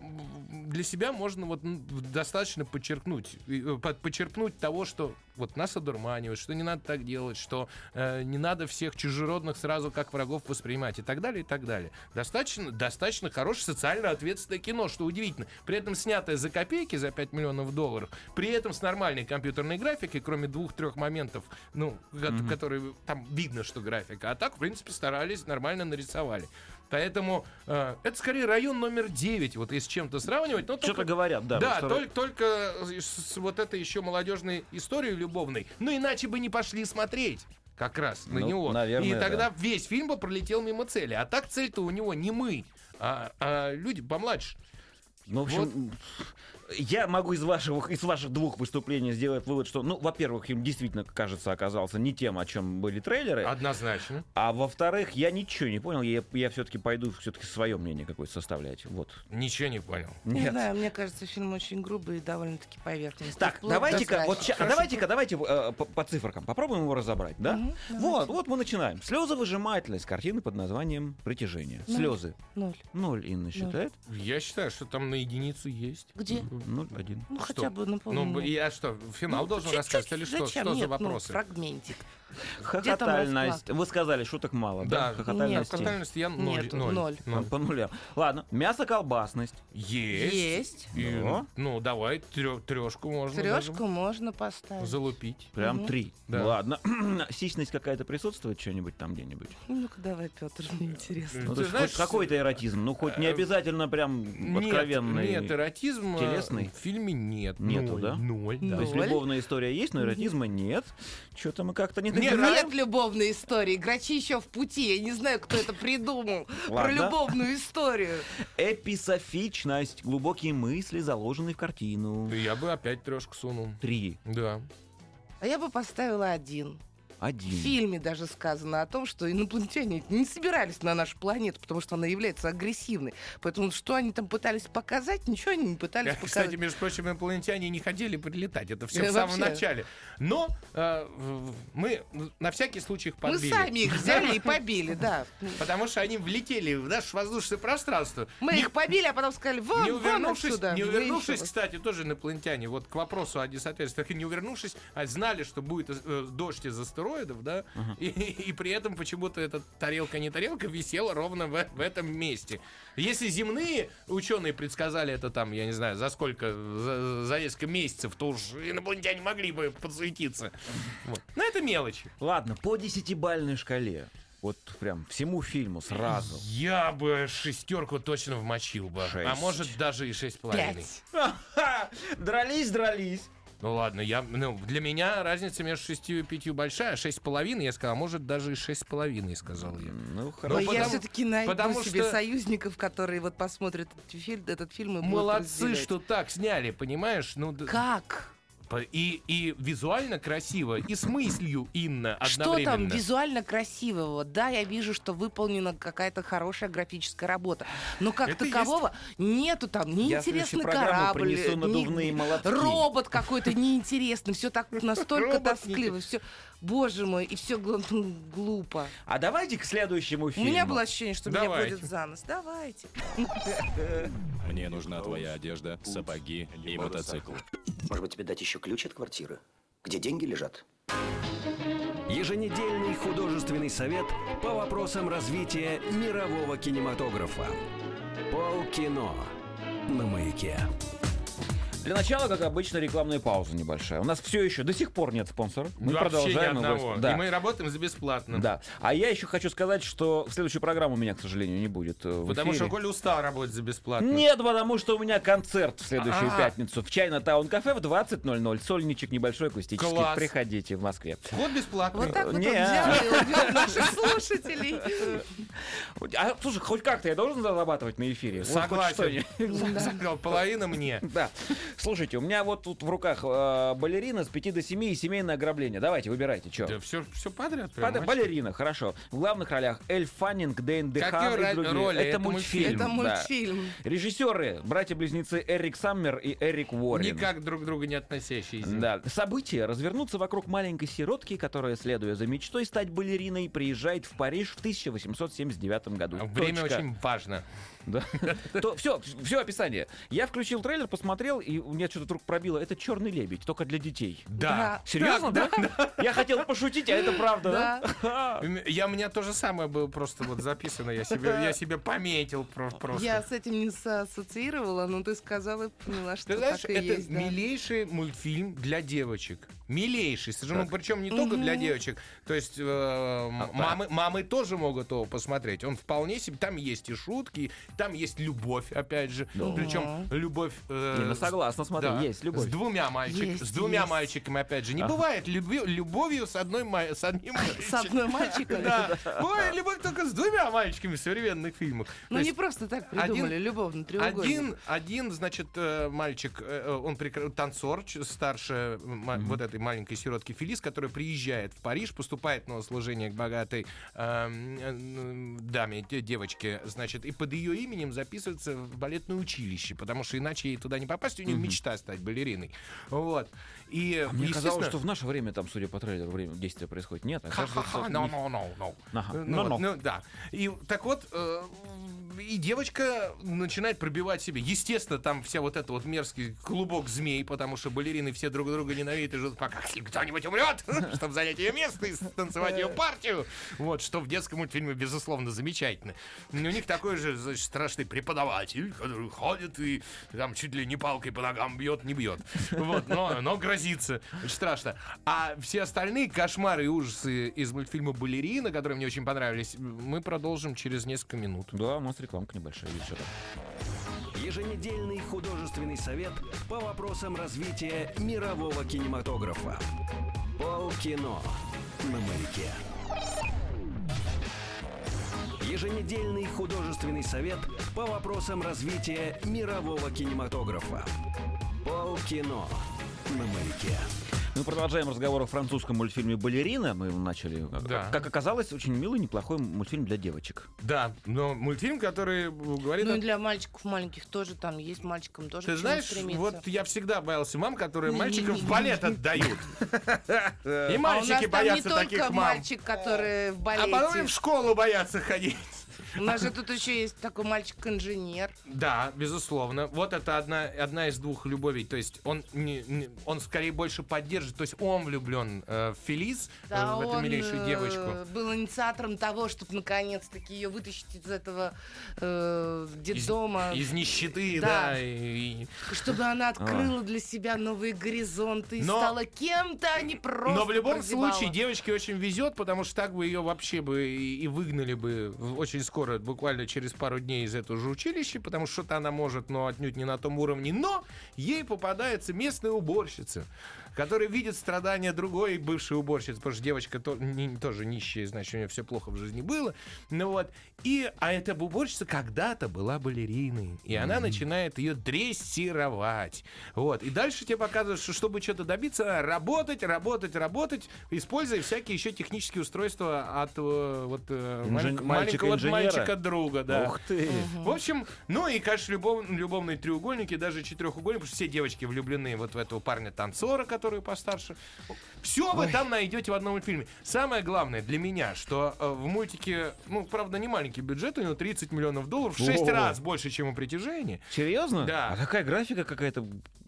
для себя можно вот м, достаточно подчеркнуть, э, под- подчеркнуть того, что вот нас одурманивают, что не надо так делать, что э, не надо всех чужеродных сразу как врагов воспринимать и так далее, и так далее. Достаточно, достаточно хорошее социально ответственное кино, что удивительно. При этом снятое за копейки, за 5 миллионов долларов, при этом с нормальной компьютерной графикой, кроме двух-трех моментов, ну, ко- которые там видно, что графика. А так, в принципе, старались, нормально нарисовали. Поэтому э, это скорее район номер 9, вот если с чем-то сравнивать. Что-то только- говорят, да. да, только, только с, с вот этой еще молодежной историей любовной. Ну, иначе бы не пошли смотреть. Как раз на Ну, него. наверное, И тогда да. весь фильм бы пролетел мимо цели. А так цель-то у него не мы, а, а люди помладше. Ну, в общем, я могу из ваших, из ваших двух выступлений сделать вывод, что, ну, во-первых, им действительно, кажется, оказался не тем, о чем были трейлеры. Однозначно. А во-вторых, я ничего не понял, я, я все-таки пойду все-таки свое мнение какое-то составлять. Вот. Ничего не понял. Не Нет. знаю, мне кажется, фильм очень грубый и довольно-таки поверхностный. Так, давайте-ка, вот, ща- а давайте-ка, давайте э, по, по циферкам попробуем его разобрать, да? Мгм, вот, вот мы начинаем. Слезовыжимательность картины под названием «Притяжение». Ноль. Слезы. Ноль. Ноль, Инна считает? Я считаю, что там на единицу есть. Где? Ноль, один. Ну, Что? хотя бы на Ну, я что, финал Ну, должен чуть-чуть, рассказать или что? зачем? Что за Нет, ну, вопросы? фрагментик. Хохотальность. Вы сказали, шуток мало, да? Да. Хохотальность я ноль. Ноль. ноль. А, По нулям. Ладно, мясо-колбасность. Есть. Есть. И, Ну. ну, давай трешку можно Трешку можно поставить. залупить. Прям три. Да. Ладно. Сисьность какая-то присутствует что-нибудь там где-нибудь? Ну-ка давай, Петр, мне интересно. Ну, Ты знаешь, хоть какой-то эротизм, ну хоть не э, обязательно прям откровенный. Нет, эротизма телесный? в фильме нет. Нету, Ноль, да? Ноль, да. То есть любовная история есть, но эротизма нет. Что-то мы как-то не Нет, добираем. Нет любовной истории. Грачи еще в пути. Я не знаю, кто это придумал. Про любовную историю. Эписофичность, глубокие мысли, заложенные в картину. Я бы опять трешку сунул. Три, Да. А я бы поставила один. В один. фильме даже сказано о том, что инопланетяне не собирались на нашу планету, потому что она является агрессивной. Поэтому что они там пытались показать, ничего они не пытались Кстати, показать. между прочим, инопланетяне не хотели прилетать. Это все Э, в самом начале. Но э, в- мы на всякий случай их Мы подбили. сами их взяли и побили, да. Потому что они влетели в наше воздушное пространство. Мы их побили, а потом сказали, вон, не вон увернувшись, отсюда. не увернувшись, кстати, тоже инопланетяне, вот к вопросу о несоответствиях, не увернувшись, а знали, что будет э, дождь из астероидов, да, и, и при этом почему-то эта тарелка не тарелка висела ровно в, в этом месте. Если земные ученые предсказали это там, я не знаю, за сколько, за, за несколько месяцев, то уж инопланетяне могли бы подсуетиться. Вот. Но это мелочи. Ладно, по десятибальной шкале. Вот прям всему фильму сразу. Я бы шестерку точно вмочил бы. А Шесть. может даже и шесть с половиной. Дрались, дрались. Ну ладно, я, ну, для меня разница между шестью и пятью большая, шесть с половиной, я сказал, а может даже и шесть с половиной, сказал я. Ну, Ой, хорошо. я потому- все-таки найду потому себе что- союзников, которые вот посмотрят этот фильм, этот фильм и будут Молодцы, что так сняли, понимаешь? Ну, Как? И, и визуально красиво, и с мыслью, Инна, Что одновременно. там визуально красивого? Да, я вижу, что выполнена какая-то хорошая графическая работа. Но как Это такового нету там ни Я интересный корабль, ни- молотки. робот какой-то неинтересный. Все так настолько тоскливо. Все, боже мой, и все глупо. А давайте к следующему У фильму. меня было ощущение, что меня водят за нос. Давайте. Мне нужна твоя одежда, сапоги и мотоцикл. Может быть, тебе дать еще ключ от квартиры? Где деньги лежат? Еженедельный художественный совет по вопросам развития мирового кинематографа. Полкино на маяке. Для начала, как обычно, рекламная пауза небольшая. У нас все еще до сих пор нет спонсора. Мы Вообще продолжаем. ни его- одного. Да. И мы работаем за бесплатно. Да. А я еще хочу сказать, что в следующую программу у меня, к сожалению, не будет. э, в Потому что эфире. Коля устал работать за бесплатно. Нет, потому что у меня концерт в следующую А. пятницу в Чайна Таун Кафе в 20.00. Сольничек небольшой акустический. Класс. Приходите в Москве. Вот бесплатно. Вот так вот он Не. взял и убил наших слушателей. А, слушай, хоть как-то я должен зарабатывать на эфире? Согласен. Половина мне. Да. Слушайте, у меня вот тут в руках э, балерина с 5 до 7 и семейное ограбление. Давайте, выбирайте, что. Да все, все подряд. прям, Под- балерина, хорошо. В главных ролях Эль Фаннинг, Дэйн Дехан и другие. роли? Это, Это мультфильм. Это да. мультфильм. Режиссеры, братья-близнецы Эрик Саммер и Эрик Уоррен. Никак друг к другу не относящиеся. Да. События развернутся вокруг маленькой сиротки, которая, следуя за мечтой стать балериной, приезжает в Париж в 1879 году. Время Точка. очень важно. Да. То, все, все описание. Я включил трейлер, посмотрел, и у меня что-то вдруг пробило. Это черный лебедь, только для детей. Да. Серьезно, да? Я хотел пошутить, а это правда, да? Я, у меня то же самое было просто вот записано. Я себе, я себе пометил про- просто. Я с этим не ассоциировала, но ты сказала и поняла, что Ты знаешь, так и это есть. да. милейший мультфильм для девочек. Милейший. совершенно. Ну, причем не только для девочек. То есть э, м- мамы, мамы тоже могут его посмотреть. Он вполне себе... Там есть и шутки, там есть любовь, опять же. Причем любовь... э, Не, ну с- согласна, смотри, да, есть любовь. С двумя мальчиками. С двумя есть. мальчиками, опять же. Не бывает люби- любовью с, одной, с одним С одной мальчиком. Да. Бывает любовь только с двумя мальчиками в современных фильмах. Ну не просто так придумали, любовный треугольник. один, значит, э, мальчик, э, э, он танцор, старше вот этой маленькой сиротки Фелис, которая приезжает в Париж, поступает на служение к богатой эм, даме, де- девочке, значит, и под ее именем записывается в балетное училище, потому что иначе ей туда не попасть, у нее мечта стать балериной. Вот. И, А Мне казалось, что в наше время там, судя по трейлеру, время действия происходит. Нет, Ха-ха-ха, оказывается... no, no, no, no. Ага, Ну, no, no. ну, да. И так вот, э, и девочка начинает пробивать себе. Естественно, там вся вот эта вот мерзкий клубок змей, потому что балерины все друг друга ненавидят и ждут, пока кто-нибудь умрет, чтобы занять ее место и станцевать ее партию. Вот, что в детском мультфильме, безусловно, замечательно. И у них такой же, значит, страшный преподаватель, который ходит и там чуть ли не палкой по ногам бьет, не бьет. Вот, но, но грозится. Очень страшно. А все остальные кошмары и ужасы из мультфильма «Балерина», которые мне очень понравились, мы продолжим через несколько минут. Да, у нас рекламка небольшая. Еженедельный художественный совет по вопросам развития мирового кинематографа. Полкино на маяке. Еженедельный художественный совет по вопросам развития мирового кинематографа. Полкино на маяке. Мы продолжаем разговор о французском мультфильме «Балерина». Мы начали. Да. Как оказалось, очень милый, неплохой мультфильм для девочек. Да, но мультфильм, который говорит... Ну о- и для мальчиков маленьких тоже там есть, мальчикам тоже Ты знаешь, стремиться. вот я всегда боялся мам, которые мальчиков в балет отдают. И а мальчики боятся не таких только мам. мальчик, который в А балете. потом и в школу боятся ходить. У нас же тут еще есть такой мальчик-инженер. Да, безусловно. Вот это одна, одна из двух любовей. То есть он, не- не- он скорее больше поддержит. То есть он влюблен э, в Фелис, э, Да, в эту он милейшую э, девочку. был инициатором того, чтобы наконец-таки ее вытащить из этого э, детдома. Из нищеты, да. Да. и- Чтобы она открыла для себя новые горизонты и Но- стала кем-то, а не просто Но в любом прозябала. случае девочке очень везет, потому что так бы ее вообще бы и, и выгнали бы очень скоро, буквально через пару дней из этого же училища, потому что что-то она может, но отнюдь не на том уровне. Но ей попадается местная уборщица, которая видит страдания другой бывшей уборщицы, потому что девочка то- не- тоже нищая, значит, у нее все плохо в жизни было. Ну вот. И, а эта уборщица когда-то была балериной, и она начинает ее дрессировать. Вот. И дальше тебе показывают, что чтобы что-то добиться, работать, работать, работать, используя всякие еще технические устройства от э, вот, э, Инжен- малень- маленького мальчика друга, да. Ух ты! В общем, ну и, конечно, любов- любовные треугольники, даже четырехугольники, потому что все девочки влюблены вот в этого парня-танцора, который постарше. Все вы там найдете в одном мультфильме. Самое главное для меня, что э, в мультике, ну, правда, не маленький бюджет, у него 30 миллионов долларов, в 6 О. раз больше, чем у притяжения. Серьезно? Да. А какая графика какая-то?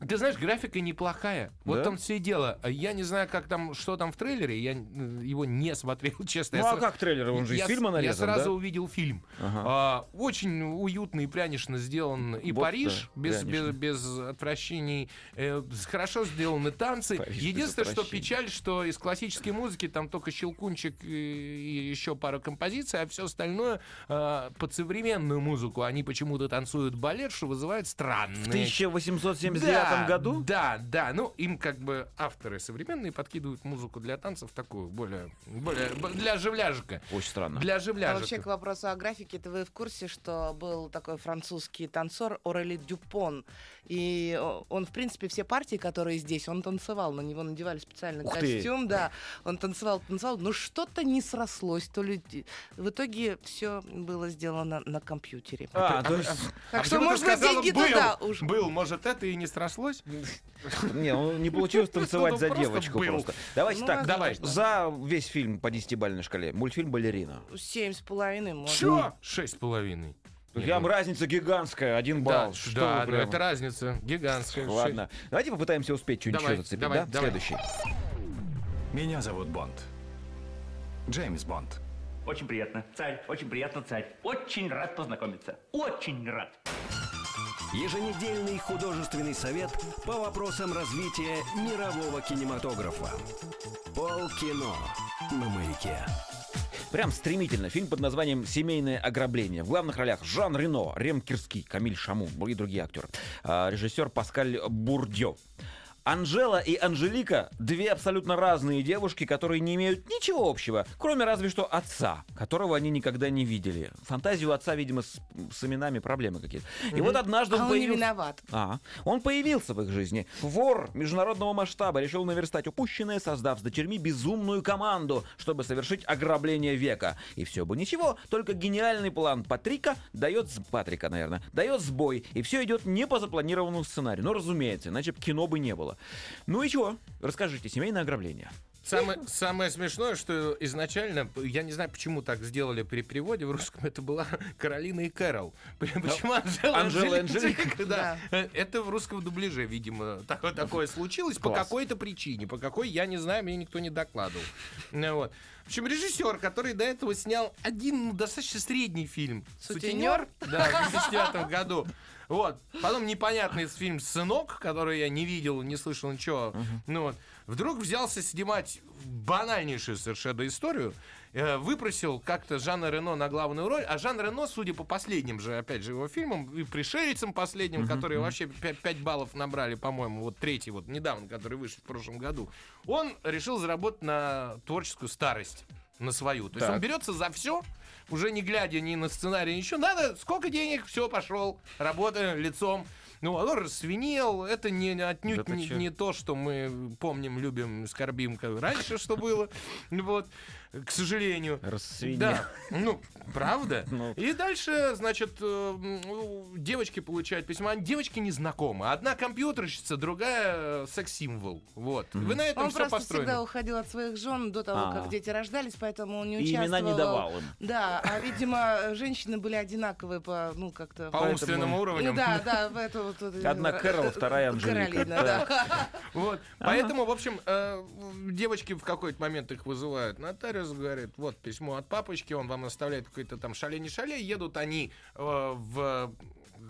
Ты знаешь, графика неплохая. Вот Да? там все и дело. Я не знаю, как там, что там в трейлере, я э, его не смотрел, честно. Ну Я а сра- как трейлер? Он же из я, фильма с- нарезан, Я сразу да? увидел фильм. фильм. А, очень уютно и прянично сделан и Вот Париж да, без, без, прянично. без отвращений. Э, хорошо сделаны танцы. Париж без Единственное, что печаль, что из классической музыки там только щелкунчик и, еще пара композиций, а все остальное э, под современную музыку. Они почему-то танцуют балет, что вызывает странные В 1879 да, году? Да, да. Ну, им как бы авторы современные подкидывают музыку для танцев такую, более, более для оживляжика. Очень странно. Для А вообще, к вопросу о графике, это вы в курсе, что был такой французский танцор Орели Дюпон, и он, в принципе, все партии, которые здесь, он танцевал, на него надевали специальный Ух ты. костюм, да, он танцевал, танцевал, но что-то не срослось, то ли... В итоге все было сделано на компьютере. А, то есть... Так А что, ты может быть, сказала, деньги был, туда уж. Был, может, это и не срослось? Не, ну, не получилось танцевать Ну, за девочку просто. Давайте Ну, так, давай. за весь фильм по 10-бальной шкале. Мультфильм «Балерина». Семь с половиной, может. Чё? Шесть с половиной. Прям разница гигантская, один Да, балл. Что да, ну прям- это разница гигантская. Ладно. Давайте попытаемся успеть что-нибудь Давай, еще зацепить, давай, да? давай. Следующий. Меня зовут Бонд. Джеймс Бонд. Очень приятно, царь, очень приятно, царь. Очень рад познакомиться. Очень рад. Еженедельный художественный совет по вопросам развития мирового кинематографа. Полкино на маяке. Прям стремительно. Фильм под названием «Семейное ограбление». В главных ролях Жан Рено, Рем Кирский, Камиль Шаму и другие актеры. А, Режиссер Паскаль Бурдьо. Анжела и Анжелика — две абсолютно разные девушки, которые не имеют ничего общего, кроме разве что отца, которого они никогда не видели. Фантазию отца, видимо, с, с именами проблемы какие-то. И вот однажды А он он не появился... виноват. А, он появился в их жизни. Вор международного масштаба решил наверстать упущенное, создав с дочерьми безумную команду, чтобы совершить ограбление века. И все бы ничего, только гениальный план Патрика дает... Патрика, наверное, дает сбой, и все идет не по запланированному сценарию. Ну, разумеется, иначе кино бы не было. Ну и чего? Расскажите, семейное ограбление. Самое, самое смешное, что изначально, я не знаю, почему так сделали при переводе в русском, это была Каролина и Кэрол. Почему Анжела, Анжела Анжелика? Анжелика. Да. Это в русском дубляже, видимо, такое, такое случилось по Класс. какой-то причине. По какой, я не знаю, мне никто не докладывал. Ну, вот. В общем, режиссер, который до этого снял один ну, достаточно средний фильм «Сутенер». Да, в 2009 году. Вот. Потом непонятный фильм «Сынок», который я не видел, не слышал ничего. Ну вот. Вдруг взялся снимать банальнейшую совершенно историю. Э, Выпросил как-то Жана Рено на главную роль, а Жан Рено, судя по последним же, опять же, его фильмам, и пришельцам последним, которые вообще 5, баллов набрали, по-моему, вот третий вот недавно, который вышел в прошлом году, он решил заработать на творческую старость, на свою. То есть Так. он берется за все, уже не глядя ни на сценарий, ничего. Надо, сколько денег, все, пошел, работаем лицом. Ну, он рассвинел, это не, отнюдь Да не, не то, что мы помним, любим, скорбим, как раньше, что было. Вот, к сожалению. Рассвинел. Да, ну, правда. Ну. И дальше, значит, э, девочки получают письма. Они- Девочки не знакомы. Одна компьютерщица, другая э, секс-символ. Вот. Вы на этом Он все просто построено. всегда уходил от своих жен до того, А. как дети рождались, поэтому он не И участвовал. имена не давал им. Да, а, видимо, женщины были одинаковые по, ну, как-то... По умственному уровню. Ну да, да, в это вот... вот, Одна э, Кэрол, э, вторая Анжелика. Каролина, да. Вот. Поэтому, в общем, э, девочки в какой-то момент их вызывают. Нотариус говорит, вот письмо от папочки, он вам оставляет какой-то там шале не шале. Едут они э, в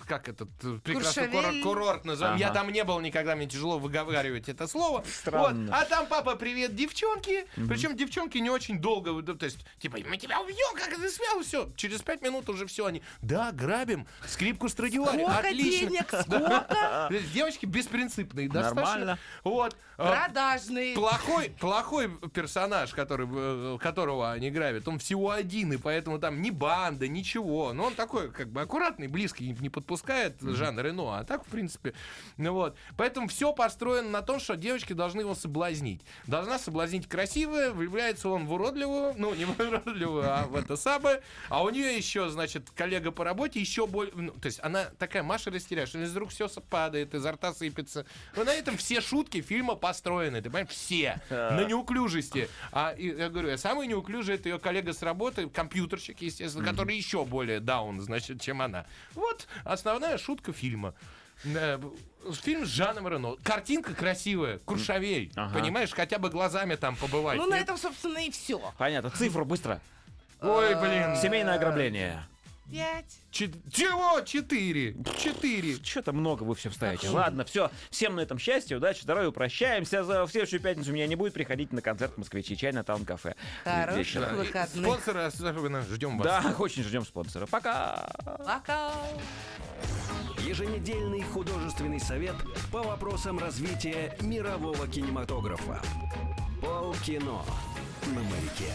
как этот э, прекрасный курорт, курорт называем. Я Ага. там не был никогда, мне тяжело выговаривать это слово. Странно. Вот. А там папа, привет, девчонки. Причем девчонки не очень долго, то есть, типа, мы тебя убьем, как ты смел, все. Через пять минут уже все они, да, грабим, скрипку Страдивари, Сколько отлично. денег? Сколько? Девочки беспринципные, достаточно. Нормально. Вот. А, Продажный. Плохой, плохой персонаж, который, э, которого они грабят, он всего один, и поэтому там ни банда, ничего. Но он такой, как бы, аккуратный, близкий, не- не подпускает Жан Рено, а так, в принципе, ну вот. Поэтому все построено на том, что девочки должны его соблазнить. Должна соблазнить красивая, влюбляется он в уродливую, ну, не в уродливую, а в это самое. А у нее еще, значит, коллега по работе еще более... ну, то есть она такая Маша растеряешь, что из рук все падает, изо рта сыпется. Но на этом все шутки фильма построены, ты понимаешь, все. На неуклюжести. А и, я говорю, а самый неуклюжий это ее коллега с работы, компьютерщик, естественно, который еще более даун, значит, чем она. Вот основная шутка фильма. Э, Фильм с Жаном Рено. Картинка красивая, Куршавель. Ага. Понимаешь, хотя бы глазами там побывать. Ну, на Не- этом, собственно, и все. Понятно. Цифру быстро. Ой, блин. Семейное ограбление. Пять. Чет- Чего? Четыре. Четыре. Что-то много вы все вставите. Ладно, все. Всем на этом счастье, удачи, здоровья. Прощаемся. За в следующую пятницу меня не будет. Приходите на концерт «Москвичи чай» на таун-кафе. Хороших Вечером. выходных. Спонсоры особенно ждем вас. Да, очень ждем спонсора. Пока. Пока. Еженедельный художественный совет по вопросам развития мирового кинематографа. Полкино на маяке.